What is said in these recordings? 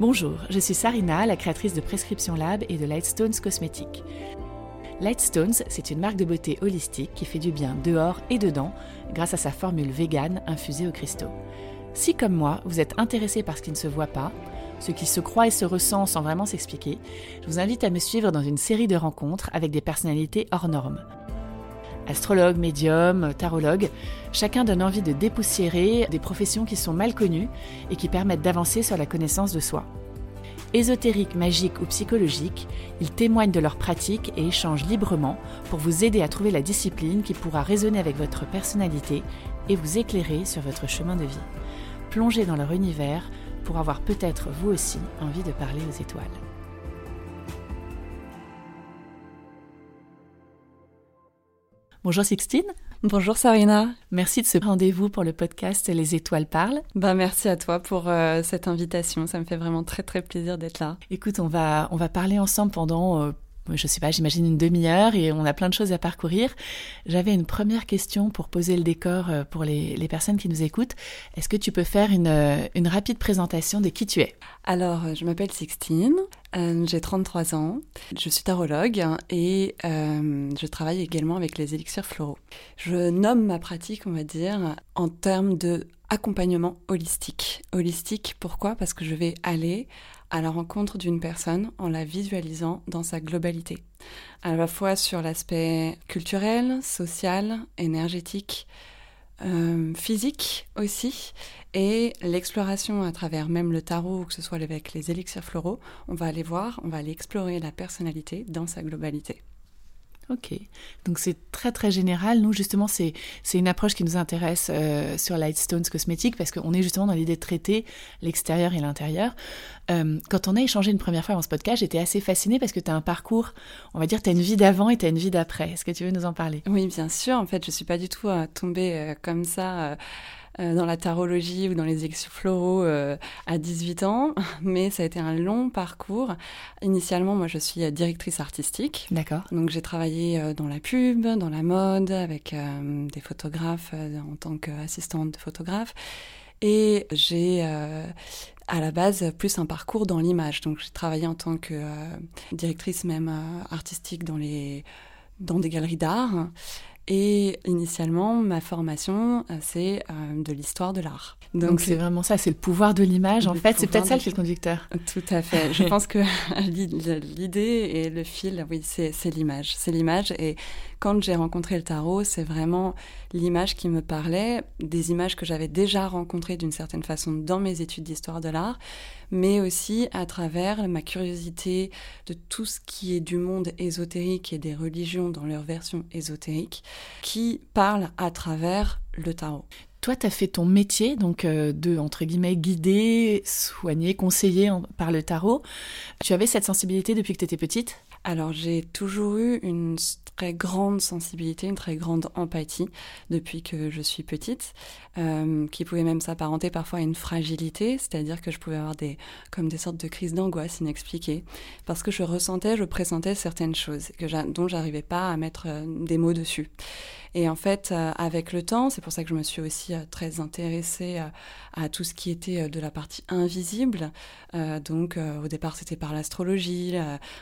Bonjour, je suis Sarina, la créatrice de Prescription Lab et de Lightstones Cosmétiques. Lightstones, c'est une marque de beauté holistique qui fait du bien dehors et dedans grâce à sa formule vegan infusée aux cristaux. Si comme moi, vous êtes intéressé par ce qui ne se voit pas, ce qui se croit et se ressent sans vraiment s'expliquer, je vous invite à me suivre dans une série de rencontres avec des personnalités hors normes. Astrologues, médiums, tarologues, chacun donne envie de dépoussiérer des professions qui sont mal connues et qui permettent d'avancer sur la connaissance de soi. Ésotériques, magiques ou psychologiques, ils témoignent de leurs pratiques et échangent librement pour vous aider à trouver la discipline qui pourra résonner avec votre personnalité et vous éclairer sur votre chemin de vie. Plongez dans leur univers pour avoir peut-être vous aussi envie de parler aux étoiles. Bonjour Sixtine. Bonjour Sarina. Merci de ce rendez-vous pour le podcast Les étoiles parlent. Ben, merci à toi pour euh, cette invitation. Ça me fait vraiment très très plaisir d'être là. Écoute, on va, on va parler ensemble pendant euh, je sais pas, j'imagine une demi-heure et on a plein de choses à parcourir. J'avais une première question pour poser le décor euh, pour les, personnes qui nous écoutent. Est-ce que tu peux faire une, euh, rapide présentation de qui tu es? Alors, euh, je m'appelle Sixtine, j'ai 33 ans, je suis tarologue et je travaille également avec les élixirs floraux. Je nomme ma pratique, on va dire, en termes de accompagnement holistique. Holistique, pourquoi? Parce que je vais aller à la rencontre d'une personne en la visualisant dans sa globalité, à la fois sur l'aspect culturel, social, énergétique, euh, physique aussi, et l'exploration à travers même le tarot, que ce soit avec les élixirs floraux, on va aller voir, on va aller explorer la personnalité dans sa globalité. Ok, donc c'est très très général. Nous justement, c'est une approche qui nous intéresse euh, sur Lightstones Cosmétiques parce qu'on est justement dans l'idée de traiter l'extérieur et l'intérieur. Euh, quand on a échangé une première fois dans ce podcast, j'étais assez fascinée parce que tu as un parcours, on va dire, tu as une vie d'avant et tu as une vie d'après. Est-ce que tu veux nous en parler? Oui, bien sûr. En fait, je suis pas du tout euh, tombée comme ça dans la tarologie ou dans les élections floraux euh, à 18 ans, mais ça a été un long parcours. Initialement, moi, je suis directrice artistique. D'accord. Donc, j'ai travaillé euh, dans la pub, dans la mode, avec des photographes en tant qu'assistante de photographe. Et j'ai à la base plus un parcours dans l'image. Donc j'ai travaillé en tant que directrice même artistique dans les dans des galeries d'art. Et initialement, ma formation, euh, c'est euh, de l'histoire de l'art. Donc c'est vraiment ça, c'est le pouvoir de l'image. En fait, c'est peut-être ça le fil conducteur. Tout à fait. Je pense que l'idée et le fil, oui, c'est l'image. C'est l'image. Et quand j'ai rencontré le tarot, c'est vraiment l'image qui me parlait, des images que j'avais déjà rencontrées d'une certaine façon dans mes études d'histoire de l'art, mais aussi à travers ma curiosité de tout ce qui est du monde ésotérique et des religions dans leur version ésotérique, qui parle à travers le tarot. Toi, tu as fait ton métier, donc euh, de, entre guillemets, guider, soigner, conseiller par le tarot. Tu avais cette sensibilité depuis que tu étais petite? Alors j'ai toujours eu une très grande sensibilité, une très grande empathie depuis que je suis petite, euh, qui pouvait même s'apparenter parfois à une fragilité, c'est-à-dire que je pouvais avoir des comme des sortes de crises d'angoisse inexpliquées, parce que je ressentais, je pressentais certaines choses dont j'arrivais pas à mettre euh, des mots dessus. Et en fait, euh, avec le temps, c'est pour ça que je me suis aussi euh, très intéressée à, à, tout ce qui était de la partie invisible. donc au départ, c'était par l'astrologie,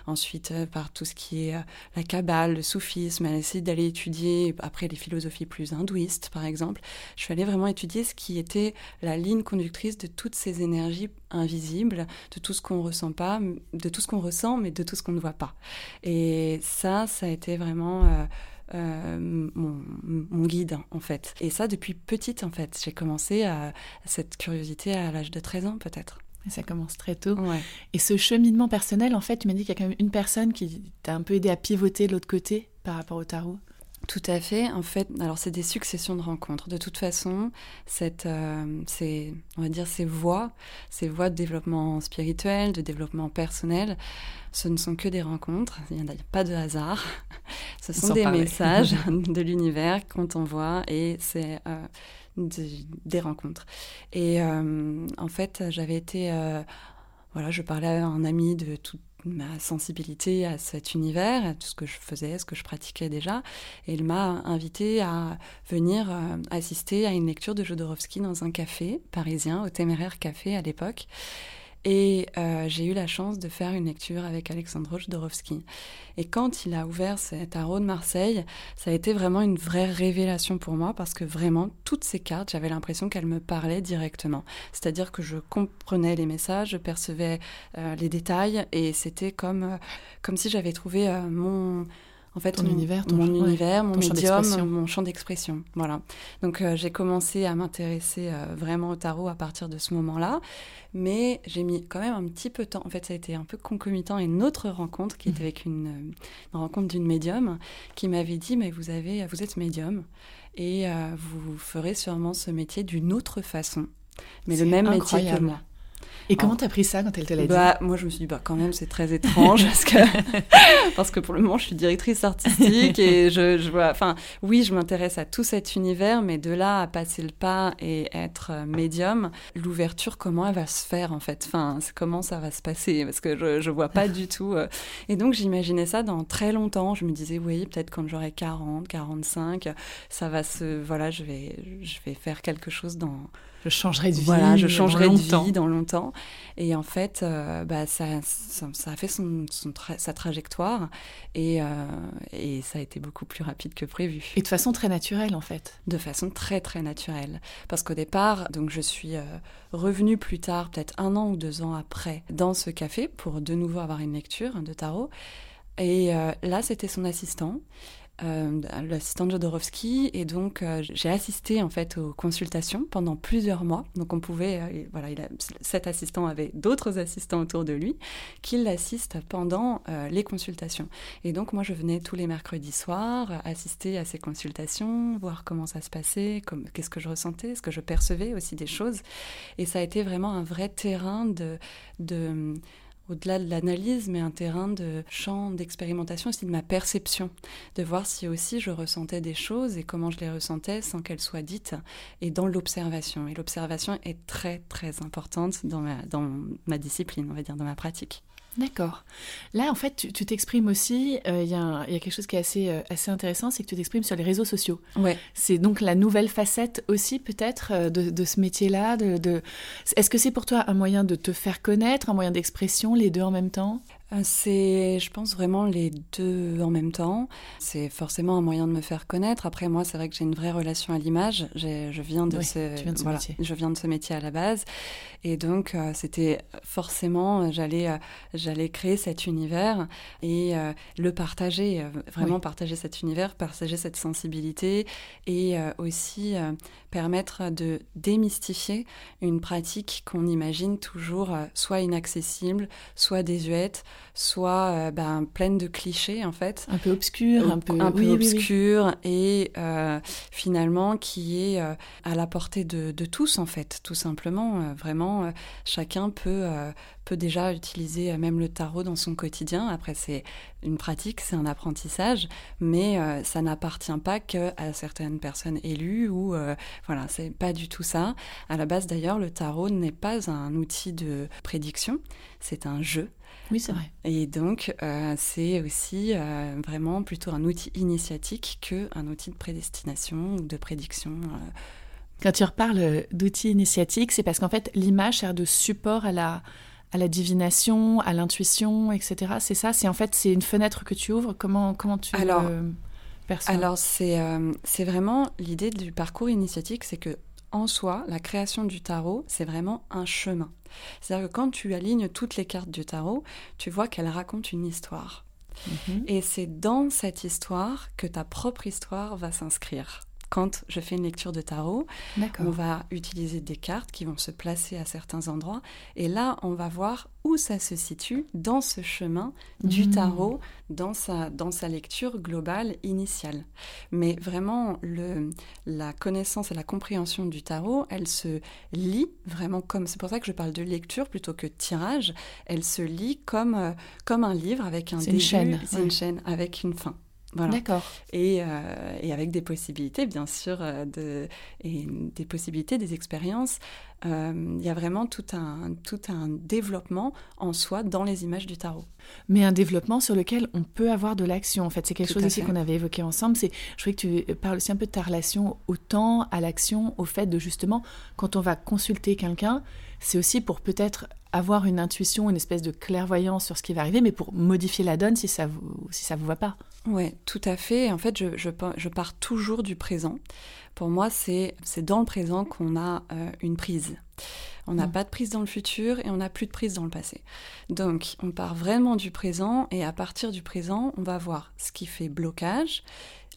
ensuite par tout ce qui est la kabbale, le soufisme, à essayer d'aller étudier après les philosophies plus hindouistes, par exemple. Je suis allée vraiment étudier ce qui était la ligne conductrice de toutes ces énergies invisibles, de tout ce qu'on ressent pas, de tout ce qu'on ressent, mais de tout ce qu'on ne voit pas. Et ça, ça a été vraiment euh, mon, guide en fait. Et ça depuis petite en fait. J'ai commencé à, cette curiosité à l'âge de 13 ans peut-être. Ça commence très tôt. Et ce cheminement personnel, en fait, tu m'as dit qu'il y a quand même une personne qui t'a un peu aidé à pivoter de l'autre côté par rapport au tarot? Tout à fait. En fait, alors c'est des successions de rencontres. De toute façon, cette, euh, on va dire ces voies, ces voies de développement spirituel, de développement personnel, ce ne sont que des rencontres. Il n'y a pas de hasard. Ce sont des messages de l'univers qu'on t'envoie et c'est euh, des, rencontres. Et euh, en fait, j'avais été, voilà, je parlais à un ami de tout, ma sensibilité à cet univers, à tout ce que je faisais, ce que je pratiquais déjà. Et il m'a invité à venir euh, assister à une lecture de Jodorowsky dans un café parisien, au Téméraire Café à l'époque. Et euh, j'ai eu la chance de faire une lecture avec Alexandre Jodorowsky. Et quand il a ouvert cet tarot de Marseille, ça a été vraiment une vraie révélation pour moi parce que vraiment, toutes ces cartes, j'avais l'impression qu'elles me parlaient directement. C'est-à-dire que je comprenais les messages, je percevais euh, les détails et c'était comme, euh, comme si j'avais trouvé mon en fait, mon, univers, mon univers, mon médium, mon champ d'expression. Voilà. Donc euh, j'ai commencé à m'intéresser euh, vraiment au tarot à partir de ce moment-là, mais j'ai mis quand même un petit peu de temps. En fait, ça a été un peu concomitant à une autre rencontre qui était mhm. avec une, euh, une rencontre d'une médium qui m'avait dit mais vous avez, vous êtes médium et vous ferez sûrement ce métier d'une autre façon, mais le même métier que moi. Et comment t'as pris ça quand elle te l'a bah, Moi, je me suis dit, bah, quand même, c'est très étrange parce que, parce que pour le moment, je suis directrice artistique et je, je vois. Enfin, oui, je m'intéresse à tout cet univers, mais de là à passer le pas et être euh, médium, l'ouverture, comment elle va se faire en fait? Enfin, comment ça va se passer? Parce que je, je vois pas du tout. Euh. Et donc, j'imaginais ça dans très longtemps. Je me disais, oui, peut-être quand j'aurai 40, 45, ça va se. Voilà, je vais, je vais faire quelque chose dans je changerai de vie. Voilà, je changerai de vie dans longtemps. Et en fait, euh, bah, ça, ça, a fait son, sa trajectoire et, euh, et, ça a été beaucoup plus rapide que prévu. Et de façon très naturelle, en fait. De façon très, très naturelle. Parce qu'au départ, donc je suis euh, revenue plus tard, peut-être un an ou deux ans après, dans ce café pour de nouveau avoir une lecture de tarot. Et là, c'était son assistant euh, l'assistant de Jodorowsky et donc euh, j'ai assisté en fait aux consultations pendant plusieurs mois. Donc on pouvait, euh, voilà, cet assistant avait d'autres assistants autour de lui qui l'assistent pendant euh, les consultations. Et donc moi je venais tous les mercredis soirs assister à ces consultations, voir comment ça se passait, qu'est-ce que je ressentais, ce que je percevais aussi des choses. Et ça a été vraiment un vrai terrain de, de au-delà de l'analyse, mais un terrain de champ d'expérimentation aussi de ma perception, de voir si aussi je ressentais des choses et comment je les ressentais sans qu'elles soient dites, et dans l'observation. Et l'observation est très très importante dans ma, dans ma discipline, on va dire, dans ma pratique. D'accord. Là, en fait, tu t'exprimes aussi, euh, il y, a quelque chose qui est assez, euh, assez intéressant, c'est que tu t'exprimes sur les réseaux sociaux. Ouais. C'est donc la nouvelle facette aussi, peut-être, euh, de, ce métier-là. De, Est-ce que c'est pour toi un moyen de te faire connaître, un moyen d'expression, les deux en même temps? C'est, je pense, vraiment les deux en même temps. C'est forcément un moyen de me faire connaître. Après, moi, c'est vrai que j'ai une vraie relation à l'image. Je viens de, ce, métier. Je viens de ce métier à la base. Et donc, euh, c'était forcément, j'allais, euh, j'allais créer cet univers et le partager, vraiment partager cet univers, partager cette sensibilité et aussi permettre de démystifier une pratique qu'on imagine toujours soit inaccessible, soit désuète, soit euh, ben, pleine de clichés en fait. Un peu obscur, un peu, un peu obscur et euh, finalement qui est euh, à la portée de, de, tous en fait, tout simplement. vraiment, chacun peut, peut déjà utiliser même le tarot dans son quotidien. Après, c'est une pratique, c'est un apprentissage, mais ça n'appartient pas que à certaines personnes élues ou voilà, c'est pas du tout ça. À la base d'ailleurs, le tarot n'est pas un outil de prédiction, c'est un jeu. Oui, c'est vrai. Et donc, euh, c'est aussi euh, vraiment plutôt un outil initiatique qu'un outil de prédestination ou de prédiction. Euh. Quand tu reparles d'outils initiatiques, c'est parce qu'en fait, l'image sert de support à la, à la divination, à l'intuition, etc. C'est ça C'est en fait, c'est une fenêtre que tu ouvres Comment, comment tu alors, perçois? Alors, c'est c'est vraiment l'idée du parcours initiatique, c'est que en soi, la création du tarot, c'est vraiment un chemin. C'est-à-dire que quand tu alignes toutes les cartes du tarot, tu vois qu'elles racontent une histoire. Mhm. Et c'est dans cette histoire que ta propre histoire va s'inscrire quand je fais une lecture de tarot, on va utiliser des cartes qui vont se placer à certains endroits. Et là, on va voir où ça se situe dans ce chemin du mmh. tarot, dans sa, dans sa lecture globale initiale. Mais vraiment, le, la connaissance et la compréhension du tarot, elle se lit vraiment comme... C'est pour ça que je parle de lecture plutôt que de tirage. Elle se lit comme, euh, comme un livre avec un début. chaîne. C'est une chaîne avec une fin. D'accord. Et, euh, et, avec des possibilités, bien sûr, euh, de, et des possibilités, des expériences. Euh, il y a vraiment tout un, tout un développement en soi dans les images du tarot. Mais un développement sur lequel on peut avoir de l'action. En fait, c'est quelque chose aussi qu'on avait évoqué ensemble. C'est, je voulais que tu parles aussi un peu de ta relation au temps, à l'action, au fait de justement, quand on va consulter quelqu'un, c'est aussi pour peut-être avoir une intuition, une espèce de clairvoyance sur ce qui va arriver, mais pour modifier la donne si ça vous, si ça vous va pas. Oui, tout à fait. En fait, je, je, pars toujours du présent. Pour moi, c'est dans le présent qu'on a euh, une prise. On n'a mm. pas de prise dans le futur et on n'a plus de prise dans le passé. Donc, on part vraiment du présent et à partir du présent, on va voir ce qui fait blocage,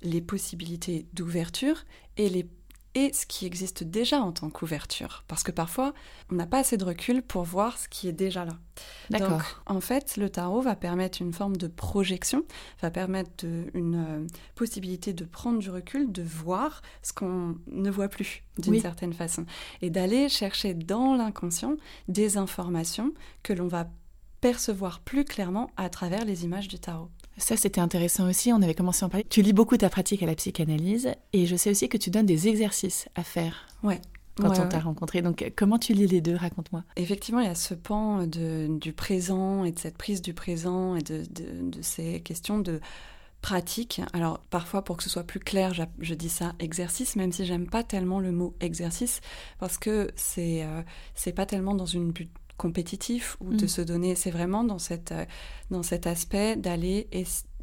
les possibilités d'ouverture et les et ce qui existe déjà en tant qu'ouverture. Parce que parfois, on n'a pas assez de recul pour voir ce qui est déjà là. Donc, en fait, le tarot va permettre une forme de projection, va permettre une euh, possibilité de prendre du recul, de voir ce qu'on ne voit plus d'une certaine façon. Et d'aller chercher dans l'inconscient des informations que l'on va percevoir plus clairement à travers les images du tarot. Ça, c'était intéressant aussi. On avait commencé à en parler. Tu lis beaucoup ta pratique à la psychanalyse et je sais aussi que tu donnes des exercices à faire. Ouais. Quand on t'a rencontré. Donc, comment tu lis les deux? Raconte-moi. Effectivement, il y a ce pan du présent et de cette prise du présent et de, ces questions de pratique. Alors parfois pour que ce soit plus clair, je, dis ça exercice, même si j'aime pas tellement le mot exercice parce que c'est euh, c'est pas tellement dans une but compétitif ou de mm. se donner. C'est vraiment dans, cette, euh, dans cet aspect d'aller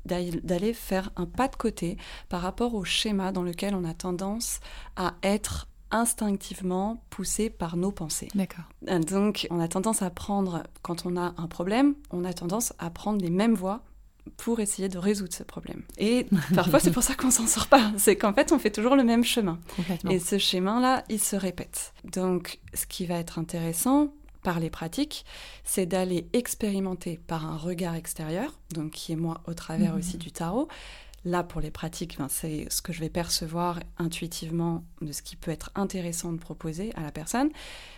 d'aller faire un pas de côté par rapport au schéma dans lequel on a tendance à être instinctivement poussé par nos pensées. D'accord. Euh, donc, on a tendance à prendre, quand on a un problème, on a tendance à prendre les mêmes voies pour essayer de résoudre ce problème. Et parfois, c'est pour ça qu'on s'en sort pas. C'est qu'en fait, on fait toujours le même chemin. Et ce chemin-là, il se répète. Donc, ce qui va être intéressant, par les pratiques, c'est d'aller expérimenter par un regard extérieur, donc qui est moi au travers mmh. aussi du tarot, Là, pour les pratiques, c'est ce que je vais percevoir intuitivement de ce qui peut être intéressant de proposer à la personne,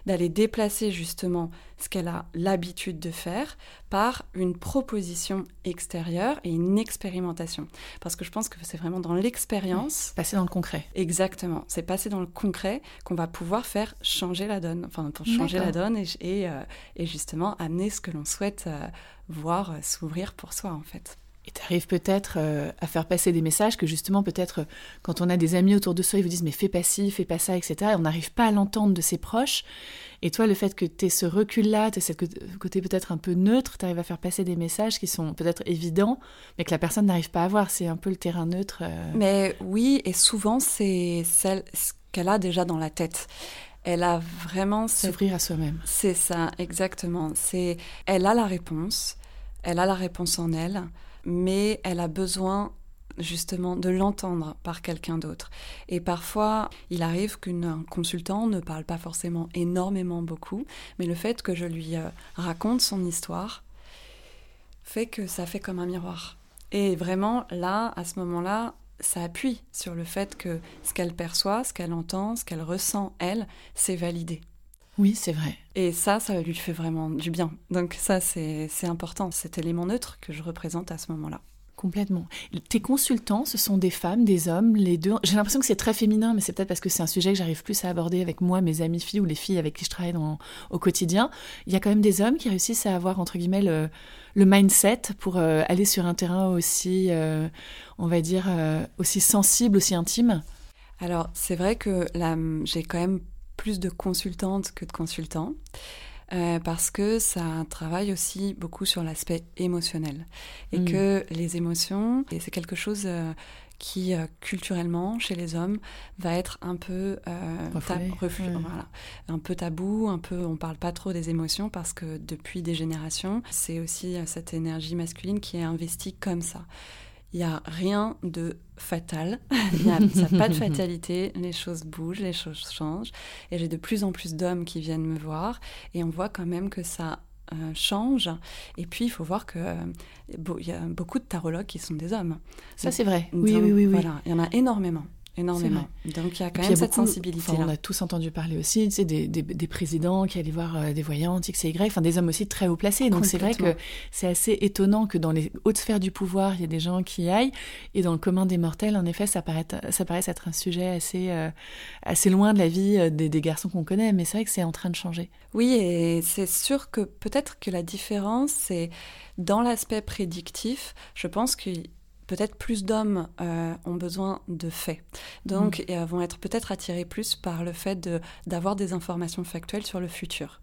d'aller déplacer justement ce qu'elle a l'habitude de faire par une proposition extérieure et une expérimentation. Parce que je pense que c'est vraiment dans l'expérience. passer dans le concret. Exactement. C'est passer dans le concret qu'on va pouvoir faire changer la donne. Enfin, pour changer la donne et, euh, justement amener ce que l'on souhaite euh, voir s'ouvrir pour soi, en fait. Et tu arrives peut-être euh, à faire passer des messages que justement, peut-être, quand on a des amis autour de soi, ils vous disent mais fais pas ci, fais pas ça, etc. Et on n'arrive pas à l'entendre de ses proches. Et toi, le fait que tu aies ce recul-là, tu aies ce côté peut-être un peu neutre, tu arrives à faire passer des messages qui sont peut-être évidents, mais que la personne n'arrive pas à voir. C'est un peu le terrain neutre. Euh. Mais oui, et souvent, c'est ce qu'elle a déjà dans la tête elle a vraiment s'ouvrir à soi-même. C'est ça, exactement. C'est elle a la réponse, elle a la réponse en elle mais elle a besoin justement de l'entendre par quelqu'un d'autre. Et parfois, il arrive qu'un consultant ne parle pas forcément énormément beaucoup, mais le fait que je lui euh, raconte son histoire fait que ça fait comme un miroir. Et vraiment, là, à ce moment-là, ça appuie sur le fait que ce qu'elle perçoit, ce qu'elle entend, ce qu'elle ressent, elle, c'est validé. Oui, c'est vrai. Et ça, ça lui fait vraiment du bien. Donc ça, c'est important, cet élément neutre que je représente à ce moment-là. Complètement. Tes consultants, ce sont des femmes, des hommes, les deux. J'ai l'impression que c'est très féminin, mais c'est peut-être parce que c'est un sujet que j'arrive plus à aborder avec moi, mes amis filles ou les filles avec qui je travaille au quotidien. Il y a quand même des hommes qui réussissent à avoir, entre guillemets, le, mindset pour euh, aller sur un terrain aussi, euh, on va dire, euh, aussi sensible, aussi intime. Alors, c'est vrai que j'ai quand même plus de consultantes que de consultants. Euh, parce que ça travaille aussi beaucoup sur l'aspect émotionnel. Et mm. que les émotions, c'est quelque chose euh, qui, euh, culturellement, chez les hommes, va être un peu, un peu tabou, un peu, on parle pas trop des émotions parce que depuis des générations, c'est aussi cette énergie masculine qui est investie comme ça il n'y a rien de fatal, il n'y a, pas de fatalité, les choses bougent, les choses changent. Et j'ai de plus en plus d'hommes qui viennent me voir et on voit quand même que ça euh, change. Et puis, il faut voir qu'il euh, y a beaucoup de tarologues qui sont des hommes. Ça, c'est vrai. Oui, oui, oui, oui. Voilà, il y en a énormément énormément. Donc il y a quand même cette sensibilité. On a tous entendu parler aussi tu sais, des, des, présidents qui allaient voir euh, des voyantes, X et Y, enfin des hommes aussi très haut placés. Donc c'est vrai que c'est assez étonnant que dans les hautes sphères du pouvoir, il y ait des gens qui aillent. Et dans le commun des mortels, en effet, ça paraît, ça paraît être un sujet assez, euh, assez loin de la vie euh, des, des garçons qu'on connaît. Mais c'est vrai que c'est en train de changer. Oui, et c'est sûr que peut-être que la différence, c'est dans l'aspect prédictif, je pense que peut-être plus d'hommes euh, ont besoin de faits. Donc, mm. et vont être peut-être attirés plus par le fait d'avoir des informations factuelles sur le futur.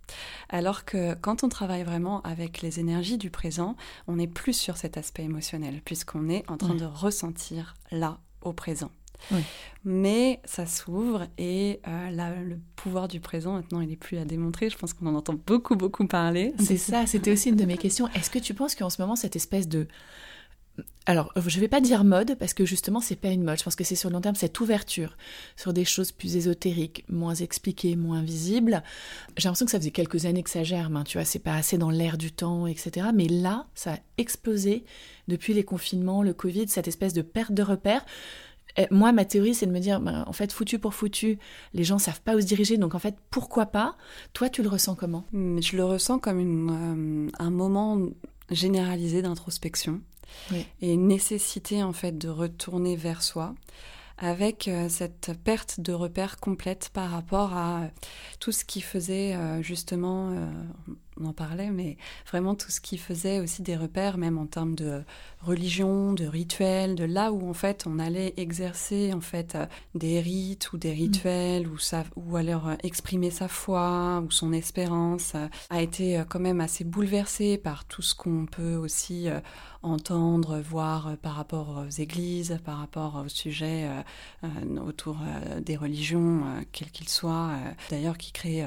Alors que quand on travaille vraiment avec les énergies du présent, on est plus sur cet aspect émotionnel, puisqu'on est en train de ressentir là, au présent. Mais ça s'ouvre et euh, le pouvoir du présent, maintenant, il n'est plus à démontrer. Je pense qu'on en entend beaucoup, beaucoup parler. C'est ça, c'était aussi une de mes questions. Est-ce que tu penses qu'en ce moment, cette espèce de... Alors, je ne vais pas dire mode, parce que justement, c'est pas une mode. Je pense que c'est sur le long terme, cette ouverture sur des choses plus ésotériques, moins expliquées, moins visibles. J'ai l'impression que ça faisait quelques années que ça germe, hein, tu vois, c'est pas assez dans l'air du temps, etc. Mais là, ça a explosé depuis les confinements, le Covid, cette espèce de perte de repères moi, ma théorie, c'est de me dire, ben, en fait, foutu pour foutu, les gens savent pas où se diriger, donc en fait, pourquoi pas? Toi, tu le ressens comment? Je le ressens comme euh, un moment généralisé d'introspection et nécessité, en fait, de retourner vers soi avec euh, cette perte de repères complète par rapport à tout ce qui faisait euh, justement, on en parlait, mais vraiment tout ce qui faisait aussi des repères, même en termes de religion, de rituels, de là où en fait on allait exercer en fait euh, des rites ou des mm. rituels ou, alors euh, exprimer sa foi ou son espérance euh, a été quand même assez bouleversé par tout ce qu'on peut aussi entendre, voir par rapport aux églises, par rapport au sujet autour des religions, quels qu'ils soient, d'ailleurs qui créent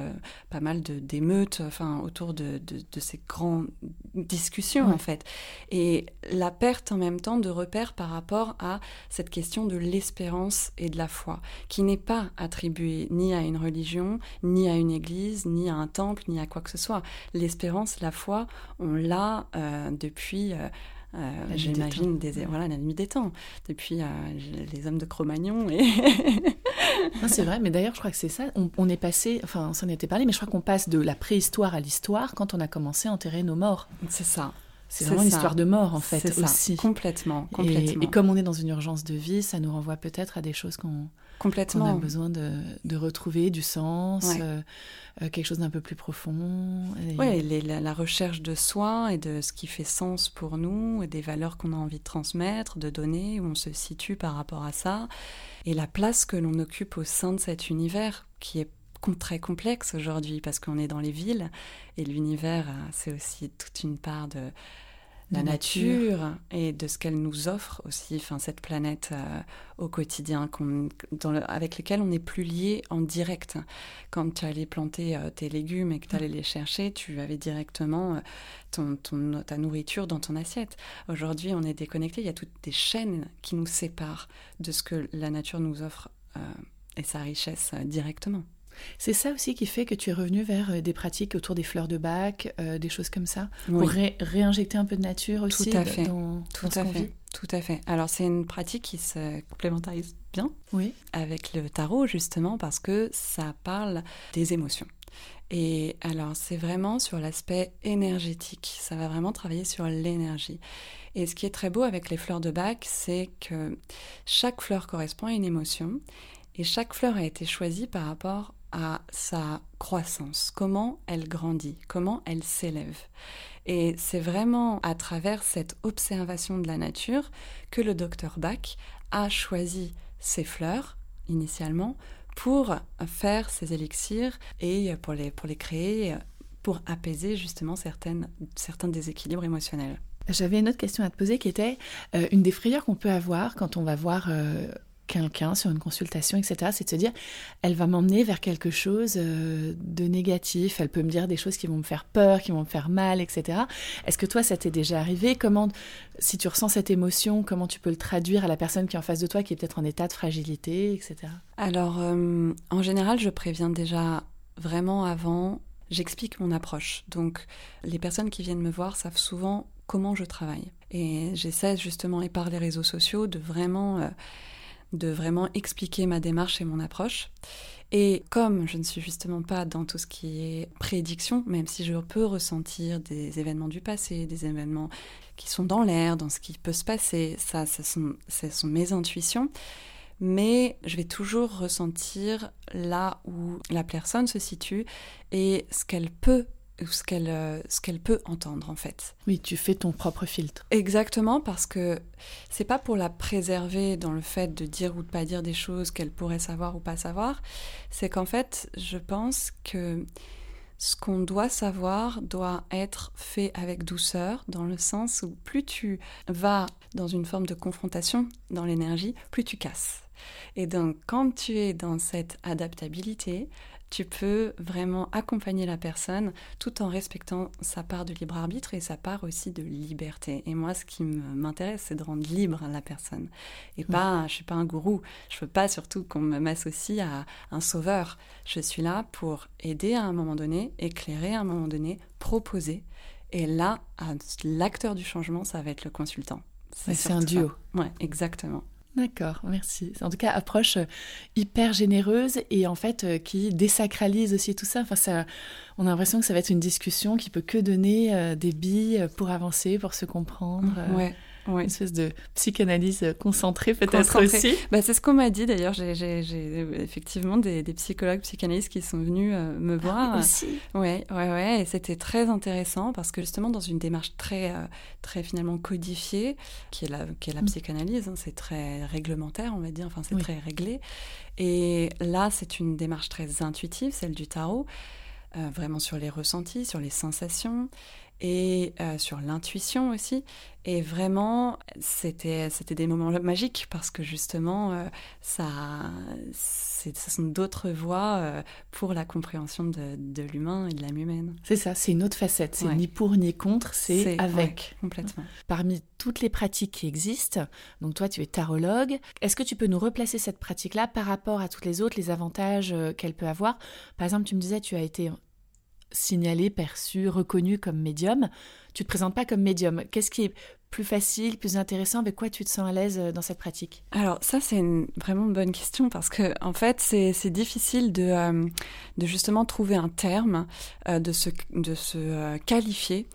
pas mal d'émeutes enfin, autour de, de, ces grandes discussions en fait. Et la perte en même temps de repères par rapport à cette question de l'espérance et de la foi, qui n'est pas attribuée ni à une religion, ni à une église, ni à un temple, ni à quoi que ce soit. L'espérance, la foi, on l'a euh, depuis... Euh, euh, j'imagine des, voilà la nuit des temps. Depuis les hommes de Cro-Magnon et c'est vrai mais d'ailleurs je crois que c'est ça. On, est passé enfin on s'en était parlé mais je crois qu'on passe de la préhistoire à l'histoire quand on a commencé à enterrer nos morts. C'est ça. C'est vraiment une histoire de mort, en fait, aussi. Complètement, complètement. Et, comme on est dans une urgence de vie, ça nous renvoie peut-être à des choses qu'on complètement. a besoin de, de, retrouver, du sens, euh, euh, quelque chose d'un peu plus profond. Oui, la, la, recherche de soi et de ce qui fait sens pour nous, et des valeurs qu'on a envie de transmettre, de donner, où on se situe par rapport à ça, et la place que l'on occupe au sein de cet univers qui est très complexe aujourd'hui parce qu'on est dans les villes et l'univers, euh, c'est aussi toute une part de la nature, et de ce qu'elle nous offre aussi, enfin cette planète euh, au quotidien avec laquelle on n'est plus lié en direct. Quand tu allais planter euh, tes légumes et que tu allais les chercher, tu avais directement ton, ta nourriture dans ton assiette. Aujourd'hui, on est déconnecté, il y a toutes des chaînes qui nous séparent de ce que la nature nous offre et sa richesse directement. C'est ça aussi qui fait que tu es revenu vers euh, des pratiques autour des fleurs de bac, euh, des choses comme ça, pour réinjecter un peu de nature aussi Tout à fait. dans, Tout à fait. Tout à fait. Alors c'est une pratique qui se complémentarise bien oui. avec le tarot justement parce que ça parle des émotions. Et alors c'est vraiment sur l'aspect énergétique, ça va vraiment travailler sur l'énergie. Et ce qui est très beau avec les fleurs de bac, c'est que chaque fleur correspond à une émotion et chaque fleur a été choisie par rapport à sa croissance, comment elle grandit, comment elle s'élève. Et c'est vraiment à travers cette observation de la nature que le docteur Bach a choisi ces fleurs initialement pour faire ses élixirs et pour les, pour les créer, pour apaiser justement certaines, certains déséquilibres émotionnels. J'avais une autre question à te poser qui était euh, une des frayeurs qu'on peut avoir quand on va voir euh, quelqu'un sur une consultation, etc., c'est de se dire, elle va m'emmener vers quelque chose euh, de négatif, elle peut me dire des choses qui vont me faire peur, qui vont me faire mal, etc. Est-ce que toi, ça t'est déjà arrivé? Comment, si tu ressens cette émotion, comment tu peux le traduire à la personne qui est en face de toi, qui est peut-être en état de fragilité, etc. Alors, euh, en général, je préviens déjà vraiment avant, j'explique mon approche. Donc, les personnes qui viennent me voir savent souvent comment je travaille. Et j'essaie justement, et par les réseaux sociaux, de vraiment... Euh, de vraiment expliquer ma démarche et mon approche. Et comme je ne suis justement pas dans tout ce qui est prédiction, même si je peux ressentir des événements du passé, des événements qui sont dans l'air, dans ce qui peut se passer, ça, ce sont, ce sont mes intuitions, mais je vais toujours ressentir là où la personne se situe et ce qu'elle peut ce qu'elle euh, ce qu'elle peut entendre en fait. Oui, tu fais ton propre filtre. Exactement parce que c'est pas pour la préserver dans le fait de dire ou de pas dire des choses qu'elle pourrait savoir ou pas savoir, c'est qu'en fait, je pense que ce qu'on doit savoir doit être fait avec douceur, dans le sens où plus tu vas dans une forme de confrontation dans l'énergie, plus tu casses. Et donc, quand tu es dans cette adaptabilité, tu peux vraiment accompagner la personne tout en respectant sa part de libre arbitre et sa part aussi de liberté. Et moi, ce qui m'intéresse, c'est de rendre libre la personne. Et pas, je suis pas un gourou. Je veux pas surtout qu'on m'associe à un sauveur. Je suis là pour aider à un moment donné, éclairer à un moment donné, proposer. Et là, l'acteur du changement, ça va être le consultant. C'est un duo. Ouais, exactement. D'accord, merci. En tout cas, approche euh, hyper généreuse et en fait euh, qui désacralise aussi tout ça. Enfin, on a l'impression que ça va être une discussion qui peut que donner euh, des billes pour avancer, pour se comprendre. Une espèce de psychanalyse concentrée peut-être aussi. Bah, c'est ce qu'on m'a dit d'ailleurs. J'ai effectivement des, psychologues psychanalystes qui sont venus euh, me ah voir. aussi. Ouais, ouais, ouais. Et c'était très intéressant parce que justement dans une démarche très, euh, très finalement codifiée, qui est la, qui est la mm. psychanalyse, hein, c'est très réglementaire, on va dire. Enfin, c'est très réglé. Et là, c'est une démarche très intuitive, celle du tarot. Euh, vraiment sur les ressentis, sur les sensations et euh, sur l'intuition aussi. Et vraiment, c'était, des moments magiques parce que justement, euh, ça, ce sont d'autres voies euh, pour la compréhension de, de, l'humain et de l'âme humaine. C'est ça, c'est une autre facette. C'est ni pour ni contre, c'est, avec. complètement. Parmi toutes les pratiques qui existent, donc toi tu es tarologue, est-ce que tu peux nous replacer cette pratique-là par rapport à toutes les autres, les avantages qu'elle peut avoir? Par exemple, tu me disais, tu as été signalé, perçu, reconnu comme médium. Tu te présentes pas comme médium. Qu'est-ce qui est plus facile, plus intéressant? Avec quoi tu te sens à l'aise euh, dans cette pratique? Alors ça, c'est une vraiment bonne question parce que en fait, c'est difficile de, euh, de justement trouver un terme, euh, de se qualifier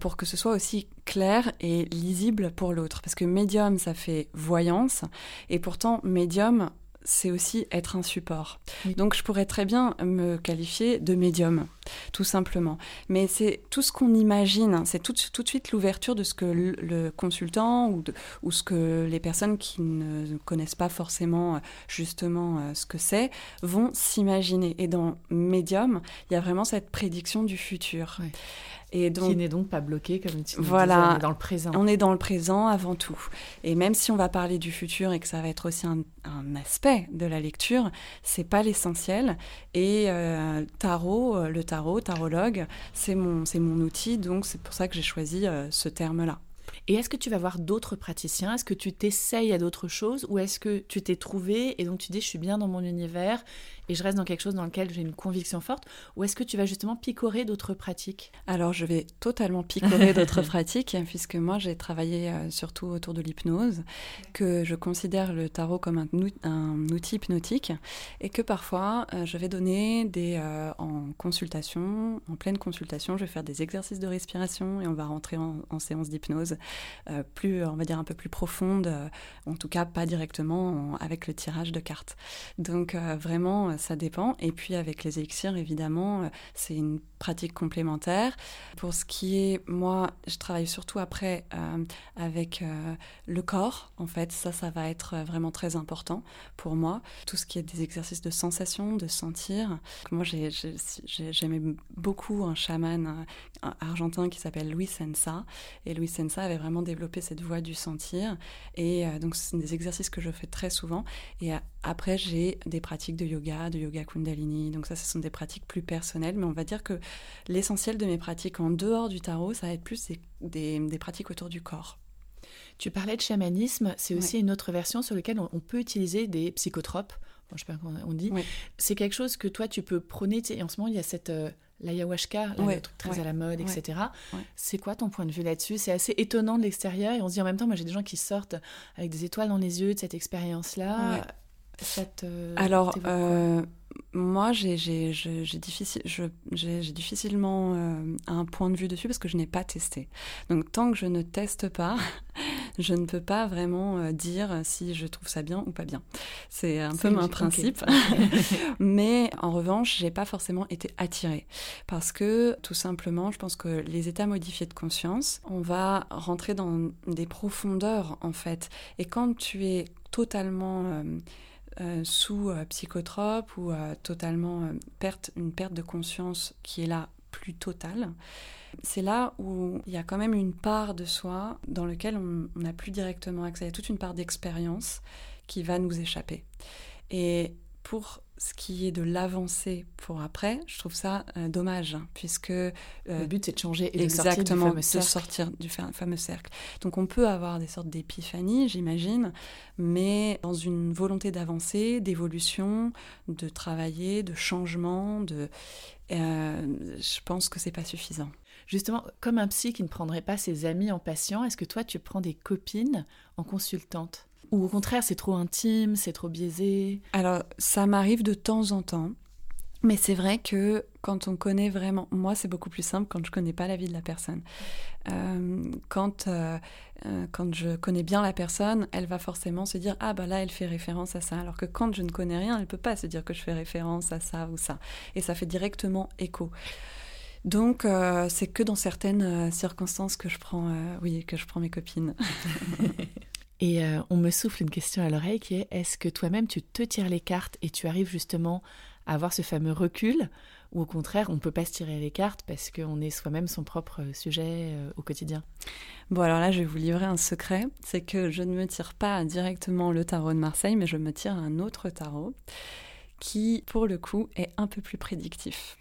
pour que ce soit aussi clair et lisible pour l'autre. Parce que médium, ça fait voyance et pourtant médium, c'est aussi être un support. Donc je pourrais très bien me qualifier de médium, tout simplement. Mais c'est tout ce qu'on imagine, c'est tout, tout, de suite l'ouverture de ce que le, consultant ou, ou, ce que les personnes qui ne connaissent pas forcément justement euh, ce que c'est vont s'imaginer. Et dans médium, il y a vraiment cette prédiction du futur. Et donc, qui n'est donc pas bloqué, comme tu voilà, on est dans le présent. On est dans le présent avant tout. Et même si on va parler du futur et que ça va être aussi un, aspect de la lecture, c'est pas l'essentiel. Et euh, tarot, euh, le tarot, tarologue, c'est mon, c'est mon outil, donc c'est pour ça que j'ai choisi euh, ce terme-là. Et est-ce que tu vas voir d'autres praticiens? Est-ce que tu t'essayes à d'autres choses? Ou est-ce que tu t'es trouvé et donc tu dis je suis bien dans mon univers et je reste dans quelque chose dans lequel j'ai une conviction forte? Ou est-ce que tu vas justement picorer d'autres pratiques? Alors je vais totalement picorer d'autres pratiques puisque moi j'ai travaillé euh, surtout autour de l'hypnose, que je considère le tarot comme un, un outil hypnotique et que parfois euh, je vais donner des euh, en consultation, en pleine consultation, je vais faire des exercices de respiration et on va rentrer en, en séance d'hypnose plus, on va dire un peu plus profonde, en tout cas pas directement avec le tirage de cartes. Donc vraiment ça dépend. Et puis avec les élixirs, évidemment, euh, c'est une pratique complémentaire. Pour ce qui est, moi, je travaille surtout après euh, avec euh, le corps. En fait, ça, ça va être vraiment très important pour moi. Tout ce qui est des exercices de sensation, de sentir. Moi, j'aimais beaucoup un chaman argentin qui s'appelle Luis Sensa. Et Luis Sensa avait vraiment développé cette voie du sentir. Et donc, c'est des exercices que je fais très souvent. Et après, j'ai des pratiques de yoga, de yoga kundalini. Donc ça, ce sont des pratiques plus personnelles. Mais on va dire que l'essentiel de mes pratiques en dehors du tarot, ça va être plus des, des, pratiques autour du corps. Tu parlais de chamanisme, c'est aussi une autre version sur laquelle on, peut utiliser des psychotropes. Bon, je sais pas comment on dit. C'est quelque chose que toi, tu peux prôner. Et en ce moment, il y a cette... Euh, l'ayahuasca, le truc très à la mode, etc. C'est quoi ton point de vue là-dessus? C'est assez étonnant de l'extérieur et on se dit en même temps, moi j'ai des gens qui sortent avec des étoiles dans les yeux de cette expérience-là. Alors, euh, moi, j'ai difficile, difficilement euh, un point de vue dessus parce que je n'ai pas testé. Donc, tant que je ne teste pas, je ne peux pas vraiment euh, dire si je trouve ça bien ou pas bien. C'est un peu mon principe. Mais en revanche, j'ai pas forcément été attirée parce que tout simplement, je pense que les états modifiés de conscience, on va rentrer dans des profondeurs en fait. Et quand tu es totalement euh, euh, sous euh, psychotrope ou totalement perte, une perte de conscience qui est là plus totale, c'est là où il y a quand même une part de soi dans lequel on n'a plus directement accès. Il y a toute une part d'expérience qui va nous échapper. Et pour ce qui est de l'avancée pour après, je trouve ça euh, dommage, hein, puisque... Euh, le but, c'est de changer et exactement, de sortir du fameux cercle. Donc on peut avoir des sortes d'épiphanies, j'imagine, mais dans une volonté d'avancer, d'évolution, de travailler, de changement, de... Euh, je pense que c'est pas suffisant. Justement, comme un psy qui ne prendrait pas ses amis en patient, est-ce que toi, tu prends des copines en consultante? Ou au contraire, c'est trop intime, c'est trop biaisé? Alors, ça m'arrive de temps en temps. Mais c'est vrai que quand on connaît vraiment, moi c'est beaucoup plus simple quand je connais pas la vie de la personne. Euh, quand euh, euh, quand je connais bien la personne, elle va forcément se dire ah bah là elle fait référence à ça. Alors que quand je ne connais rien, elle peut pas se dire que je fais référence à ça ou ça. Et ça fait directement écho. Donc c'est que dans certaines circonstances que je prends, oui que je prends mes copines. Et euh, on me souffle une question à l'oreille qui est est-ce que toi-même tu te tires les cartes et tu arrives justement à avoir ce fameux recul ou au contraire on ne peut pas se tirer les cartes parce qu'on est soi-même son propre sujet euh, au quotidien? Bon alors là je vais vous livrer un secret, c'est que je ne me tire pas directement le tarot de Marseille mais je me tire un autre tarot qui pour le coup est un peu plus prédictif.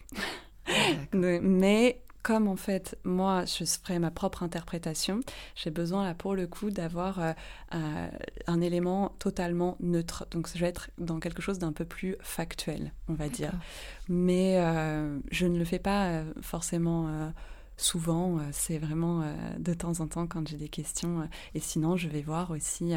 Mais comme en fait moi je ferai ma propre interprétation, j'ai besoin là pour le coup d'avoir euh, euh, un élément totalement neutre. Donc je vais être dans quelque chose d'un peu plus factuel, on va dire. Mais euh, je ne le fais pas forcément souvent, euh, c'est vraiment euh, de temps en temps quand j'ai des questions. Euh, et sinon, je vais voir aussi,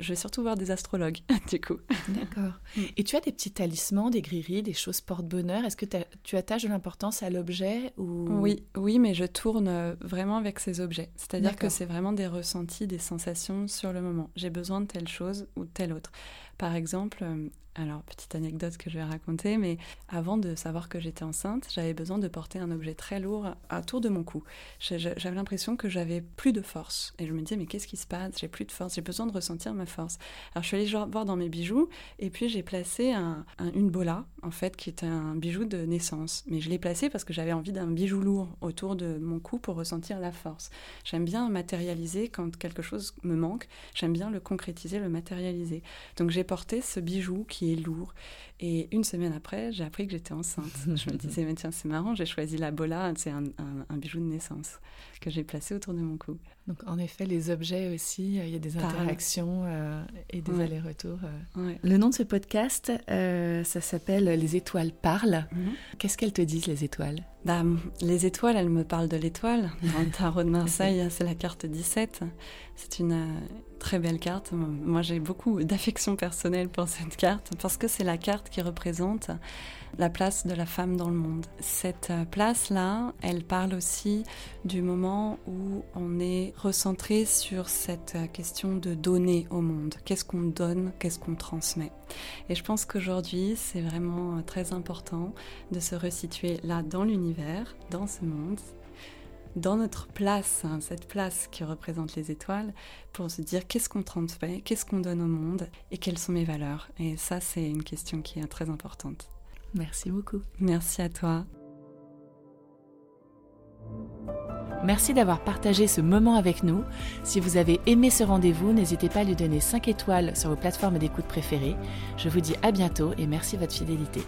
je vais surtout voir des astrologues, du coup. D'accord. Mm. Et tu as des petits talismans, des grilleries, des choses porte-bonheur? Est-ce que tu attaches de l'importance à l'objet ou... Oui, oui, mais je tourne vraiment avec ces objets. C'est-à-dire que c'est vraiment des ressentis, des sensations sur le moment. J'ai besoin de telle chose ou telle autre. Par exemple, alors, petite anecdote que je vais raconter, mais avant de savoir que j'étais enceinte, j'avais besoin de porter un objet très lourd autour de mon cou. J'avais l'impression que j'avais plus de force. Et je me disais, mais qu'est-ce qui se passe? J'ai plus de force, j'ai besoin de ressentir ma force. Alors, je suis allée voir dans mes bijoux, et puis j'ai placé une bola, en fait, qui était un bijou de naissance. Mais je l'ai placé parce que j'avais envie d'un bijou lourd autour de mon cou pour ressentir la force. J'aime bien matérialiser quand quelque chose me manque, j'aime bien le concrétiser, le matérialiser. Donc, j'ai porté ce bijou qui est lourd. Et une semaine après, j'ai appris que j'étais enceinte. je me disais, mais tiens, c'est marrant, j'ai choisi la bola, c'est un, un, bijou de naissance que j'ai placé autour de mon cou. Donc, en effet, les objets aussi, euh, il y a des interactions euh, et des allers-retours. Euh. Le nom de ce podcast, ça s'appelle Les étoiles parlent. Mhm. Qu'est-ce qu'elles te disent, les étoiles? Bah, Les étoiles, elles me parlent de l'étoile. Dans le tarot de Marseille, c'est la carte 17. C'est une très belle carte. Moi, j'ai beaucoup d'affection personnelle pour cette carte parce que c'est la carte qui représente la place de la femme dans le monde. Cette euh, place-là, elle parle aussi du moment où on est recentré sur cette euh, question de donner au monde. Qu'est-ce qu'on donne, qu'est-ce qu'on transmet? Et je pense qu'aujourd'hui, c'est vraiment euh, très important de se resituer là dans l'univers, dans ce monde, dans notre place, hein, cette place qui représente les étoiles, pour se dire qu'est-ce qu'on transmet, qu'est-ce qu'on donne au monde et quelles sont mes valeurs. Et ça, c'est une question qui est très importante. Merci beaucoup. Merci à toi. Merci d'avoir partagé ce moment avec nous. Si vous avez aimé ce rendez-vous, n'hésitez pas à lui donner 5 étoiles sur vos plateformes d'écoute préférées. Je vous dis à bientôt et merci de votre fidélité.